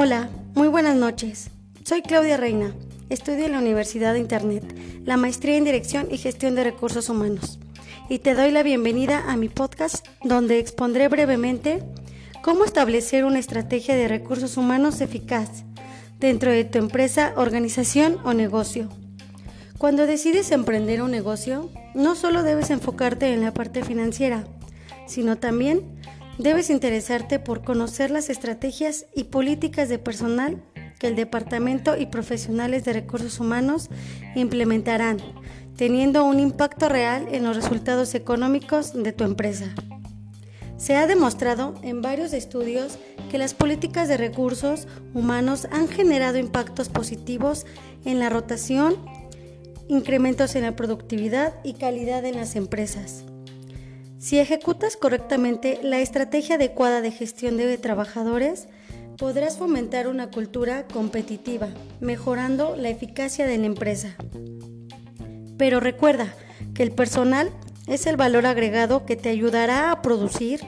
Hola, muy buenas noches. Soy Claudia Reina. Estudio en la Universidad de Internet, la maestría en Dirección y Gestión de Recursos Humanos. Y te doy la bienvenida a mi podcast donde expondré brevemente cómo establecer una estrategia de recursos humanos eficaz dentro de tu empresa, organización o negocio. Cuando decides emprender un negocio, no solo debes enfocarte en la parte financiera, sino también debes interesarte por conocer las estrategias y políticas de personal que el departamento y profesionales de recursos humanos implementarán, teniendo un impacto real en los resultados económicos de tu empresa. Se ha demostrado en varios estudios que las políticas de recursos humanos han generado impactos positivos en la rotación, incrementos en la productividad y calidad en las empresas. Si ejecutas correctamente la estrategia adecuada de gestión de trabajadores, podrás fomentar una cultura competitiva, mejorando la eficacia de la empresa. Pero recuerda que el personal es el valor agregado que te ayudará a producir,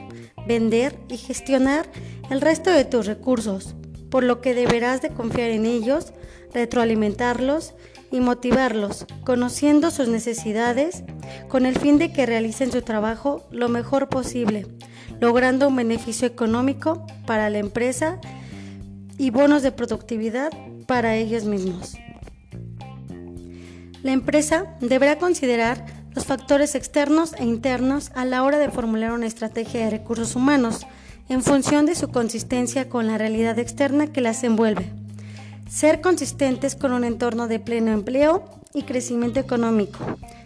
vender y gestionar el resto de tus recursos, por lo que deberás de confiar en ellos, retroalimentarlos y motivarlos, conociendo sus necesidades, con el fin de que realicen su trabajo lo mejor posible, logrando un beneficio económico para la empresa y bonos de productividad para ellos mismos. La empresa deberá considerar los factores externos e internos a la hora de formular una estrategia de recursos humanos en función de su consistencia con la realidad externa que las envuelve. Ser consistentes con un entorno de pleno empleo y crecimiento económico,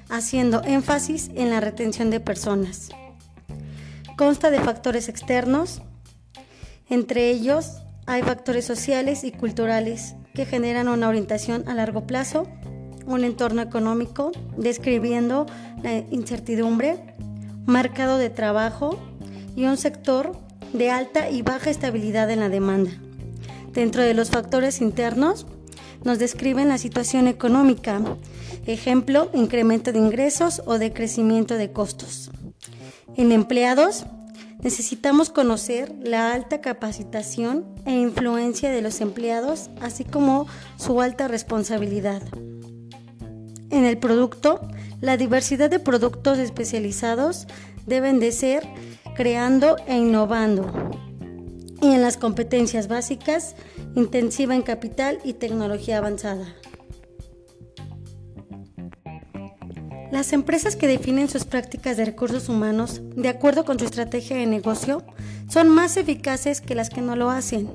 haciendo énfasis en la retención de personas. Consta de factores externos, entre ellos hay factores sociales y culturales que generan una orientación a largo plazo, un entorno económico describiendo la incertidumbre, mercado de trabajo y un sector de alta y baja estabilidad en la demanda. Dentro de los factores internos, nos describen la situación económica, ejemplo, incremento de ingresos o de crecimiento de costos. En empleados, necesitamos conocer la alta capacitación e influencia de los empleados, así como su alta responsabilidad. En el producto, la diversidad de productos especializados deben de ser creando e innovando, competencias básicas, intensiva en capital y tecnología avanzada. Las empresas que definen sus prácticas de recursos humanos de acuerdo con su estrategia de negocio son más eficaces que las que no lo hacen.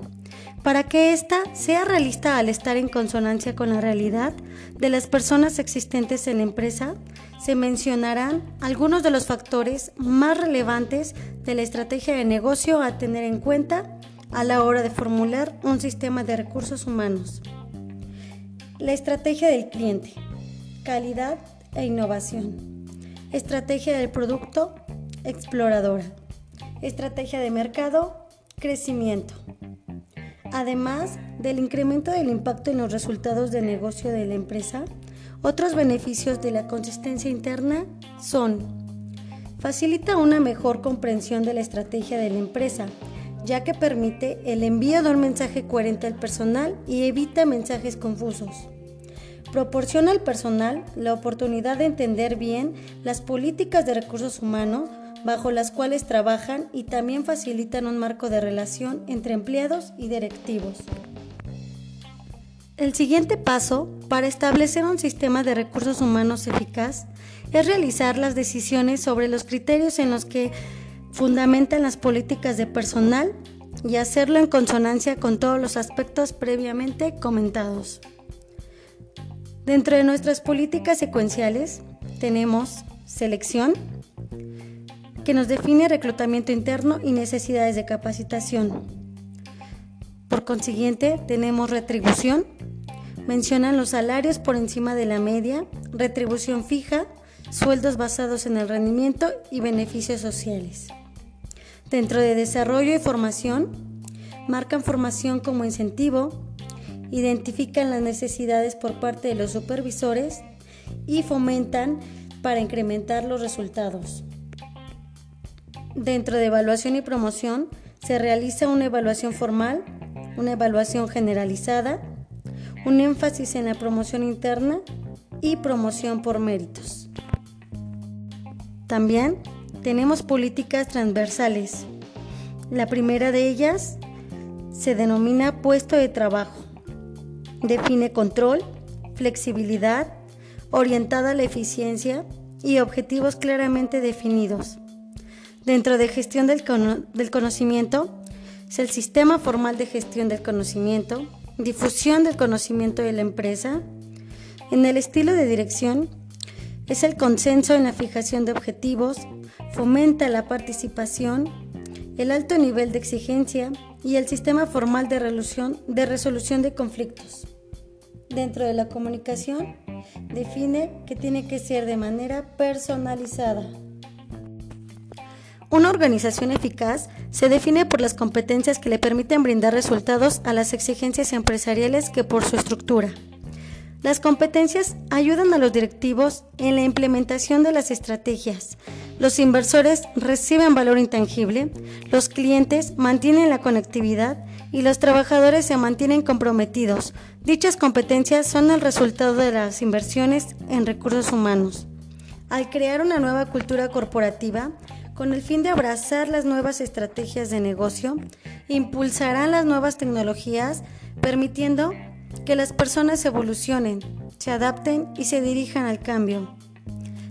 Para que ésta sea realista al estar en consonancia con la realidad de las personas existentes en la empresa, se mencionarán algunos de los factores más relevantes de la estrategia de negocio a tener en cuenta a la hora de formular un sistema de recursos humanos. La estrategia del cliente, calidad e innovación. Estrategia del producto, exploradora. Estrategia de mercado, crecimiento. Además del incremento del impacto en los resultados de negocio de la empresa, otros beneficios de la consistencia interna son facilita una mejor comprensión de la estrategia de la empresa, ya que permite el envío de un mensaje coherente al personal y evita mensajes confusos. Proporciona al personal la oportunidad de entender bien las políticas de recursos humanos bajo las cuales trabajan y también facilitan un marco de relación entre empleados y directivos. El siguiente paso para establecer un sistema de recursos humanos eficaz es realizar las decisiones sobre los criterios en los que fundamentan las políticas de personal y hacerlo en consonancia con todos los aspectos previamente comentados. Dentro de nuestras políticas secuenciales tenemos selección, que nos define reclutamiento interno y necesidades de capacitación. Por consiguiente, tenemos retribución, mencionan los salarios por encima de la media, retribución fija, sueldos basados en el rendimiento y beneficios sociales. Dentro de desarrollo y formación, marcan formación como incentivo, identifican las necesidades por parte de los supervisores y fomentan para incrementar los resultados. Dentro de evaluación y promoción se realiza una evaluación formal, una evaluación generalizada, un énfasis en la promoción interna y promoción por méritos. También tenemos políticas transversales. La primera de ellas se denomina puesto de trabajo. Define control, flexibilidad, orientada a la eficiencia y objetivos claramente definidos. Dentro de gestión del, conocimiento, es el sistema formal de gestión del conocimiento, difusión del conocimiento de la empresa. En el estilo de dirección, es el consenso en la fijación de objetivos, fomenta la participación, el alto nivel de exigencia y el sistema formal de resolución de, resolución de conflictos. Dentro de la comunicación, define que tiene que ser de manera personalizada. Una organización eficaz se define por las competencias que le permiten brindar resultados a las exigencias empresariales que por su estructura. Las competencias ayudan a los directivos en la implementación de las estrategias. Los inversores reciben valor intangible, los clientes mantienen la conectividad y los trabajadores se mantienen comprometidos. Dichas competencias son el resultado de las inversiones en recursos humanos. Al crear una nueva cultura corporativa, con el fin de abrazar las nuevas estrategias de negocio, impulsarán las nuevas tecnologías, permitiendo que las personas evolucionen, se adapten y se dirijan al cambio.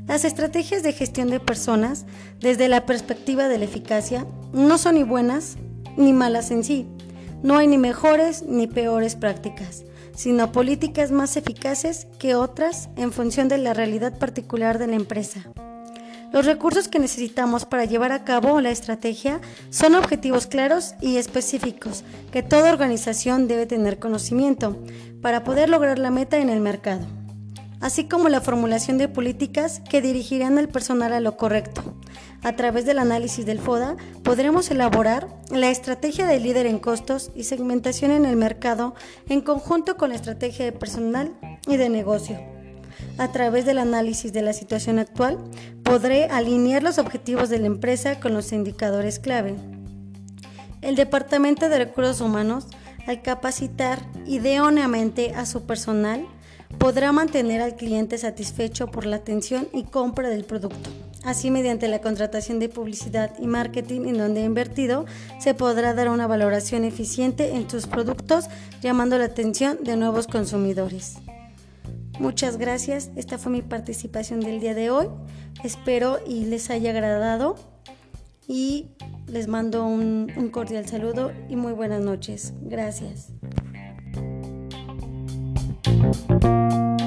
Las estrategias de gestión de personas, desde la perspectiva de la eficacia, no son ni buenas ni malas en sí. No hay ni mejores ni peores prácticas, sino políticas más eficaces que otras en función de la realidad particular de la empresa. Los recursos que necesitamos para llevar a cabo la estrategia son objetivos claros y específicos que toda organización debe tener conocimiento para poder lograr la meta en el mercado, así como la formulación de políticas que dirigirán al personal a lo correcto. A través del análisis del FODA podremos elaborar la estrategia del líder en costos y segmentación en el mercado en conjunto con la estrategia de personal y de negocio. A través del análisis de la situación actual, podré alinear los objetivos de la empresa con los indicadores clave. El Departamento de Recursos Humanos, al capacitar idóneamente a su personal, podrá mantener al cliente satisfecho por la atención y compra del producto. Así, mediante la contratación de publicidad y marketing en donde ha invertido, se podrá dar una valoración eficiente en sus productos, llamando la atención de nuevos consumidores. Muchas gracias. Esta fue mi participación del día de hoy. Espero y les haya agradado y les mando un, un cordial saludo y muy buenas noches. Gracias. Thank you.